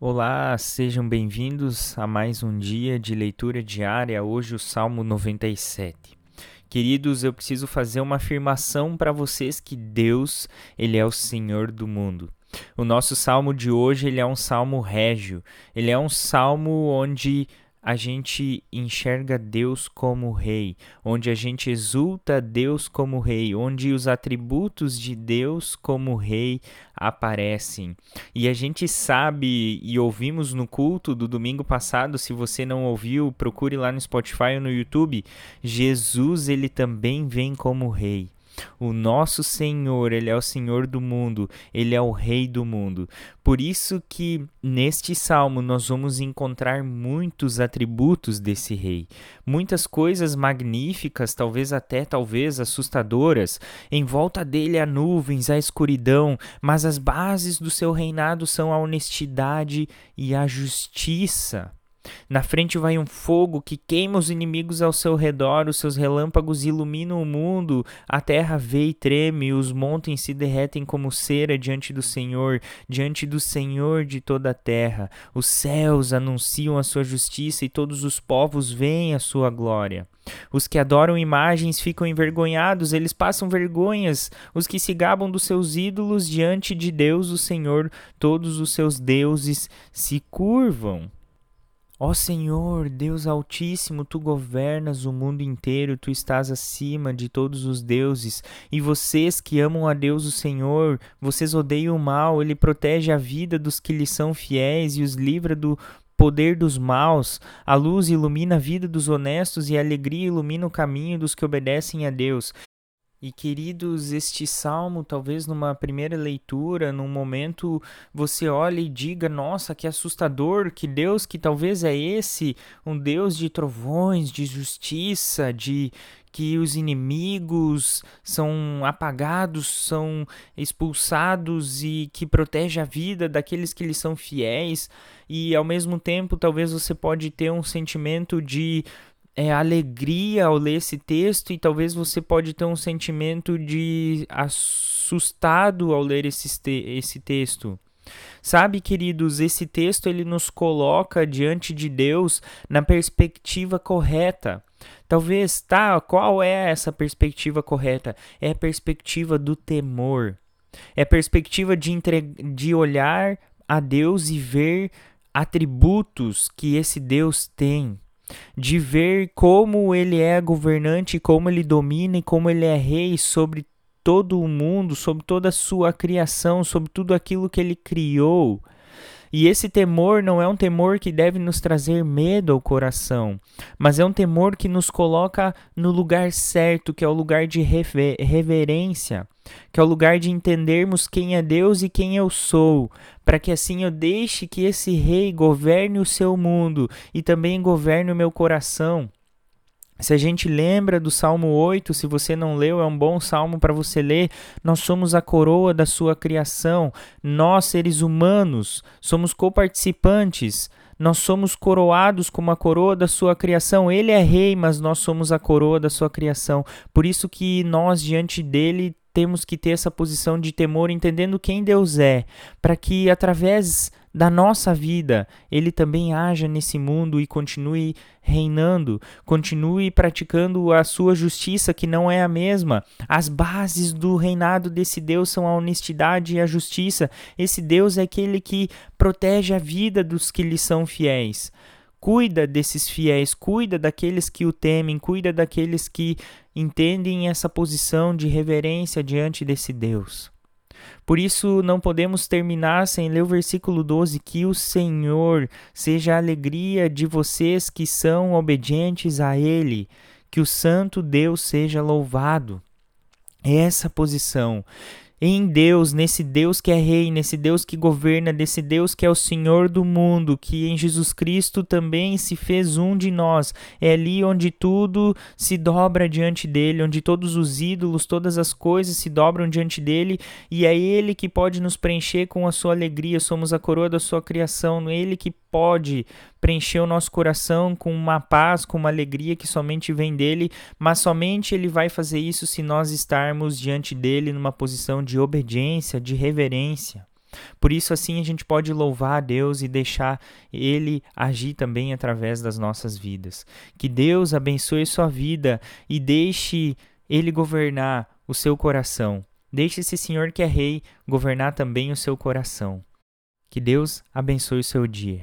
Olá, sejam bem-vindos a mais um dia de leitura diária, hoje o Salmo 97. Queridos, eu preciso fazer uma afirmação para vocês que Deus, ele é o Senhor do mundo. O nosso salmo de hoje, ele é um salmo régio. Ele é um salmo onde a gente enxerga Deus como Rei, onde a gente exulta Deus como Rei, onde os atributos de Deus como Rei aparecem. E a gente sabe e ouvimos no culto do domingo passado, se você não ouviu, procure lá no Spotify ou no YouTube, Jesus ele também vem como Rei. O nosso Senhor, ele é o Senhor do mundo, ele é o Rei do mundo. Por isso que neste salmo nós vamos encontrar muitos atributos desse rei, muitas coisas magníficas, talvez até talvez assustadoras. Em volta dele há nuvens, a escuridão, mas as bases do seu reinado são a honestidade e a justiça. Na frente vai um fogo que queima os inimigos ao seu redor, os seus relâmpagos iluminam o mundo, a terra vê e treme, os montes se derretem como cera diante do Senhor, diante do Senhor de toda a terra. Os céus anunciam a sua justiça e todos os povos veem a sua glória. Os que adoram imagens ficam envergonhados, eles passam vergonhas. Os que se gabam dos seus ídolos diante de Deus, o Senhor, todos os seus deuses se curvam. Ó Senhor, Deus Altíssimo, tu governas o mundo inteiro, tu estás acima de todos os deuses. E vocês que amam a Deus o Senhor, vocês odeiam o mal, ele protege a vida dos que lhe são fiéis e os livra do poder dos maus. A luz ilumina a vida dos honestos e a alegria ilumina o caminho dos que obedecem a Deus. E queridos, este salmo, talvez numa primeira leitura, num momento, você olhe e diga: Nossa, que assustador, que Deus que talvez é esse, um Deus de trovões, de justiça, de que os inimigos são apagados, são expulsados e que protege a vida daqueles que lhe são fiéis. E ao mesmo tempo, talvez você pode ter um sentimento de é, alegria ao ler esse texto e talvez você pode ter um sentimento de assustado ao ler esse, te esse texto. Sabe, queridos, esse texto ele nos coloca diante de Deus na perspectiva correta. Talvez, tá, qual é essa perspectiva correta? É a perspectiva do temor. É a perspectiva de, entre... de olhar a Deus e ver atributos que esse Deus tem de ver como ele é governante, como ele domina e como ele é rei sobre todo o mundo, sobre toda a sua criação, sobre tudo aquilo que ele criou. E esse temor não é um temor que deve nos trazer medo ao coração, mas é um temor que nos coloca no lugar certo, que é o lugar de reverência, que é o lugar de entendermos quem é Deus e quem eu sou, para que assim eu deixe que esse rei governe o seu mundo e também governe o meu coração. Se a gente lembra do Salmo 8, se você não leu, é um bom salmo para você ler. Nós somos a coroa da sua criação. Nós, seres humanos, somos coparticipantes. Nós somos coroados como a coroa da sua criação. Ele é rei, mas nós somos a coroa da sua criação. Por isso que nós diante dele temos que ter essa posição de temor, entendendo quem Deus é, para que através da nossa vida ele também haja nesse mundo e continue reinando, continue praticando a sua justiça, que não é a mesma. As bases do reinado desse Deus são a honestidade e a justiça. Esse Deus é aquele que protege a vida dos que lhe são fiéis. Cuida desses fiéis, cuida daqueles que o temem, cuida daqueles que entendem essa posição de reverência diante desse Deus. Por isso, não podemos terminar sem ler o versículo 12: Que o Senhor seja a alegria de vocês que são obedientes a Ele, que o Santo Deus seja louvado. Essa posição em Deus, nesse Deus que é rei, nesse Deus que governa, desse Deus que é o Senhor do mundo, que em Jesus Cristo também se fez um de nós. É ali onde tudo se dobra diante dele, onde todos os ídolos, todas as coisas se dobram diante dele, e é ele que pode nos preencher com a sua alegria. Somos a coroa da sua criação, ele que pode preencher o nosso coração com uma paz, com uma alegria que somente vem dele, mas somente ele vai fazer isso se nós estarmos diante dele numa posição de obediência, de reverência. Por isso, assim, a gente pode louvar a Deus e deixar Ele agir também através das nossas vidas. Que Deus abençoe sua vida e deixe Ele governar o seu coração. Deixe esse Senhor que é Rei governar também o seu coração. Que Deus abençoe o seu dia.